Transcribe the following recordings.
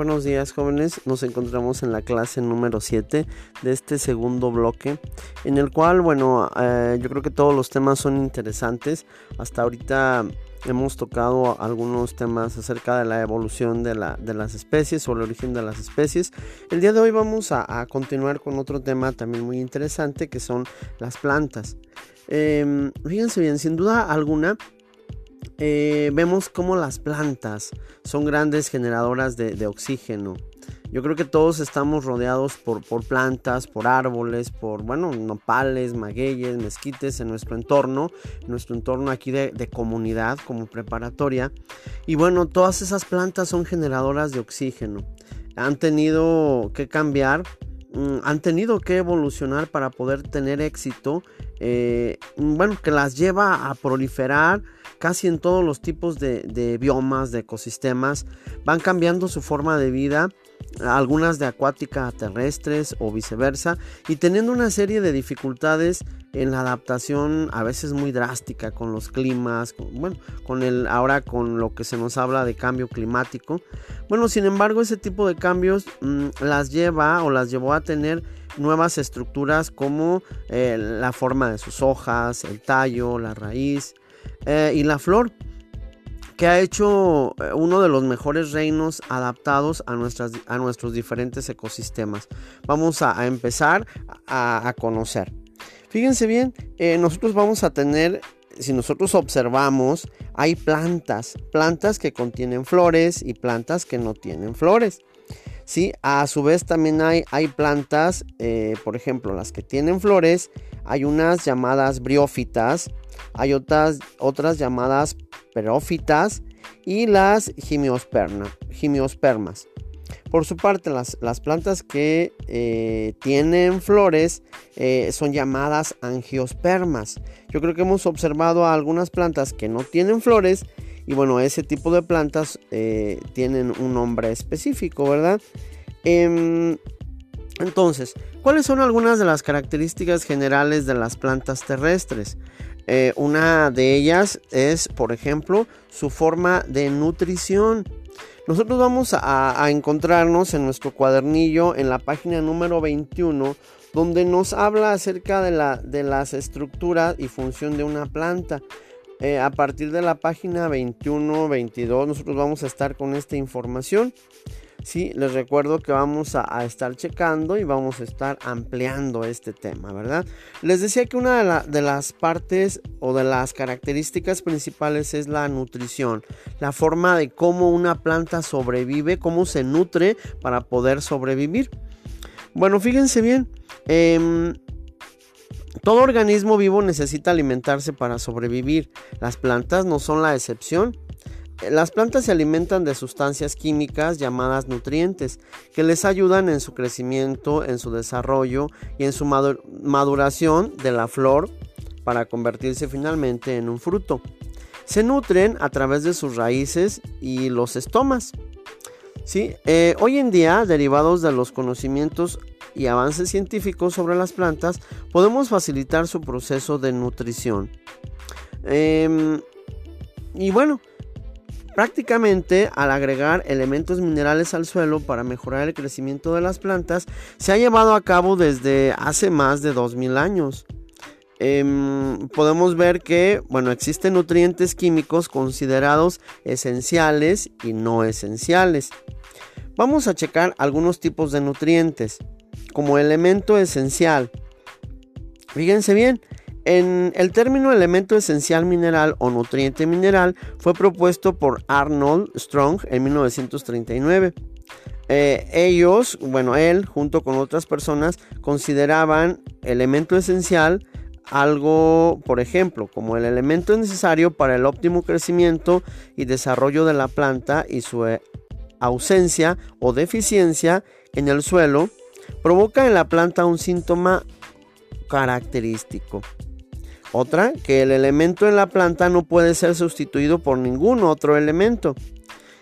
Buenos días jóvenes, nos encontramos en la clase número 7 de este segundo bloque, en el cual, bueno, eh, yo creo que todos los temas son interesantes. Hasta ahorita hemos tocado algunos temas acerca de la evolución de, las especies o el origen de las especies. El día de hoy vamos a, continuar con otro tema también muy interesante que son las plantas. Em, fíjense bien, sin duda alguna, eh, vemos cómo las plantas son grandes generadoras de, oxígeno. Yo creo que todos estamos rodeados por, plantas, por árboles, por, bueno, nopales, magueyes, mezquites en nuestro entorno, en nuestro entorno aquí de, de comunidad como preparatoria. Y bueno, todas esas plantas son generadoras de oxígeno. Han tenido que cambiar Mm, han tenido que evolucionar para poder tener éxito, eh, bueno, que las lleva a proliferar casi en todos los tipos de, biomas, de ecosistemas, van cambiando su forma de vida, algunas de acuática a terrestres o viceversa, y teniendo una serie de dificultades en la adaptación a veces muy drástica con los climas, bueno, con el ahora con lo que se nos habla de cambio climático. Bueno, sin embargo, ese tipo de cambios mm, las lleva o las llevó a tener nuevas estructuras como eh, la forma de sus hojas, el tallo, la raíz eh, y la flor que ha hecho eh, uno de los mejores reinos adaptados a, nuestras, a nuestros diferentes ecosistemas. Vamos a, empezar a conocer. Fíjense bien, eh, nosotros vamos a tener, si nosotros observamos, hay plantas, plantas que contienen flores y plantas que no tienen flores. Sí, a su vez también hay, hay plantas, eh, por ejemplo, las que tienen flores, hay unas llamadas briófitas, hay otras, otras llamadas perófitas y las gimiospermas. Por su parte, las, plantas que eh, tienen flores eh, son llamadas angiospermas. Yo creo que hemos observado algunas plantas que no tienen flores y bueno, ese tipo de plantas eh, tienen un nombre específico, ¿verdad? Em, entonces, ¿cuáles son algunas de las características generales de las plantas terrestres? una de ellas es, por ejemplo, su forma de nutrición. Nosotros vamos a, encontrarnos en nuestro cuadernillo en la página número 21 donde nos habla acerca de las estructuras y función de una planta. Eh, a partir de la página 21-22 nosotros vamos a estar con esta información. Sí, les recuerdo que vamos a, estar checando y vamos a estar ampliando este tema, ¿verdad? Les decía que una de, las partes o de las características principales es la nutrición, la forma de cómo una planta sobrevive, cómo se nutre para poder sobrevivir. Bueno, fíjense bien, em, todo organismo vivo necesita alimentarse para sobrevivir. Las plantas no son la excepción. Las plantas se alimentan de sustancias químicas llamadas nutrientes, que les ayudan en su crecimiento, en su desarrollo y en su maduración de la flor para convertirse finalmente en un fruto. Se nutren a través de sus raíces y los estomas. ¿Sí? Eh, hoy en día, derivados de los conocimientos y avances científicos sobre las plantas, podemos facilitar su proceso de nutrición. Em, y bueno, Prácticamente al agregar elementos minerales al suelo para mejorar el crecimiento de las plantas se ha llevado a cabo desde hace más de 2000 años. Em, podemos ver que bueno, existen nutrientes químicos considerados esenciales y no esenciales. Vamos a checar algunos tipos de nutrientes como elemento esencial. Fíjense bien, en el término elemento esencial mineral o nutriente mineral fue propuesto por Arnold Strong en 1939. Eh, ellos, bueno, él junto con otras personas consideraban elemento esencial algo, por ejemplo, como el elemento necesario para el óptimo crecimiento y desarrollo de la planta y su eh, ausencia o deficiencia en el suelo provoca en la planta un síntoma característico. Otra, que el elemento en la planta no puede ser sustituido por ningún otro elemento.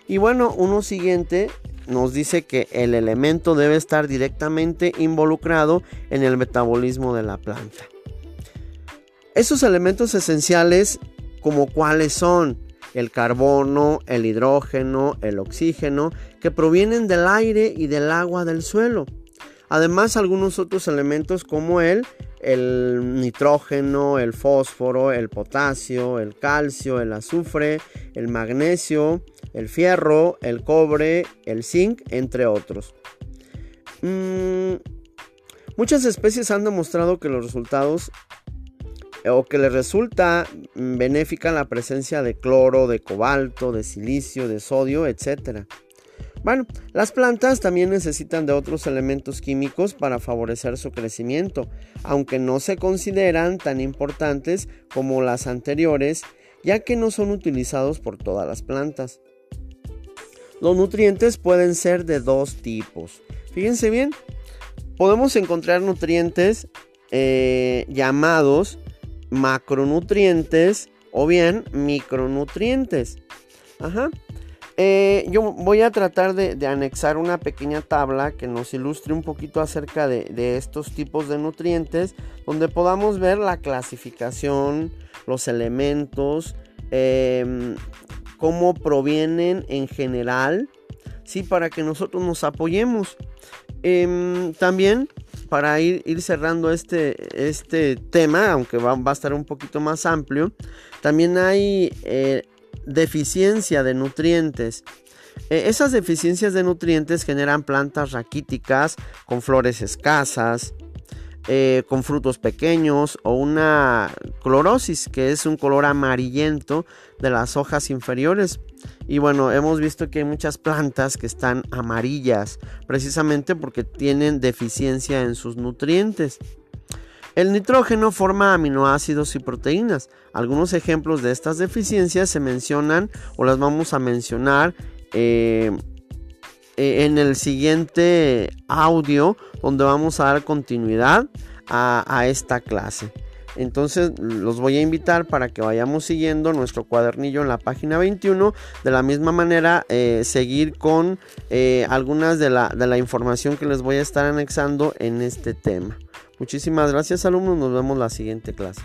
Y bueno, uno siguiente nos dice que el elemento debe estar directamente involucrado en el metabolismo de la planta. Esos elementos esenciales, como cuáles son, el carbono, el hidrógeno, el oxígeno, que provienen del aire y del agua del suelo. Además, algunos otros elementos como el, el nitrógeno, el fósforo, el potasio, el calcio, el azufre, el magnesio, el fierro, el cobre, el zinc, entre otros. Mm, muchas especies han demostrado que los resultados o que les resulta benéfica la presencia de cloro, de cobalto, de silicio, de sodio, etc. Bueno, las plantas también necesitan de otros elementos químicos para favorecer su crecimiento, aunque no se consideran tan importantes como las anteriores, ya que no son utilizados por todas las plantas. Los nutrientes pueden ser de dos tipos. Fíjense bien, podemos encontrar nutrientes eh, llamados macronutrientes o bien micronutrientes. Ajá. Eh, yo voy a tratar de, anexar una pequeña tabla que nos ilustre un poquito acerca de, estos tipos de nutrientes, donde podamos ver la clasificación, los elementos, em, cómo provienen en general, ¿sí? para que nosotros nos apoyemos. Em, también para ir, cerrando este, este tema, aunque va, a estar un poquito más amplio, también hay eh, deficiencia de nutrientes. E, esas deficiencias de nutrientes generan plantas raquíticas con flores escasas, eh, con frutos pequeños o una clorosis, que es un color amarillento de las hojas inferiores. Y bueno, hemos visto que hay muchas plantas que están amarillas, precisamente porque tienen deficiencia en sus nutrientes. El nitrógeno forma aminoácidos y proteínas. Algunos ejemplos de estas deficiencias se mencionan o las vamos a mencionar eh, eh, en el siguiente audio donde vamos a dar continuidad a, esta clase. Entonces los voy a invitar para que vayamos siguiendo nuestro cuadernillo en la página 21. De la misma manera, eh, seguir con algunas de la, de la información que les voy a estar anexando en este tema. Muchísimas gracias alumnos, nos vemos la siguiente clase.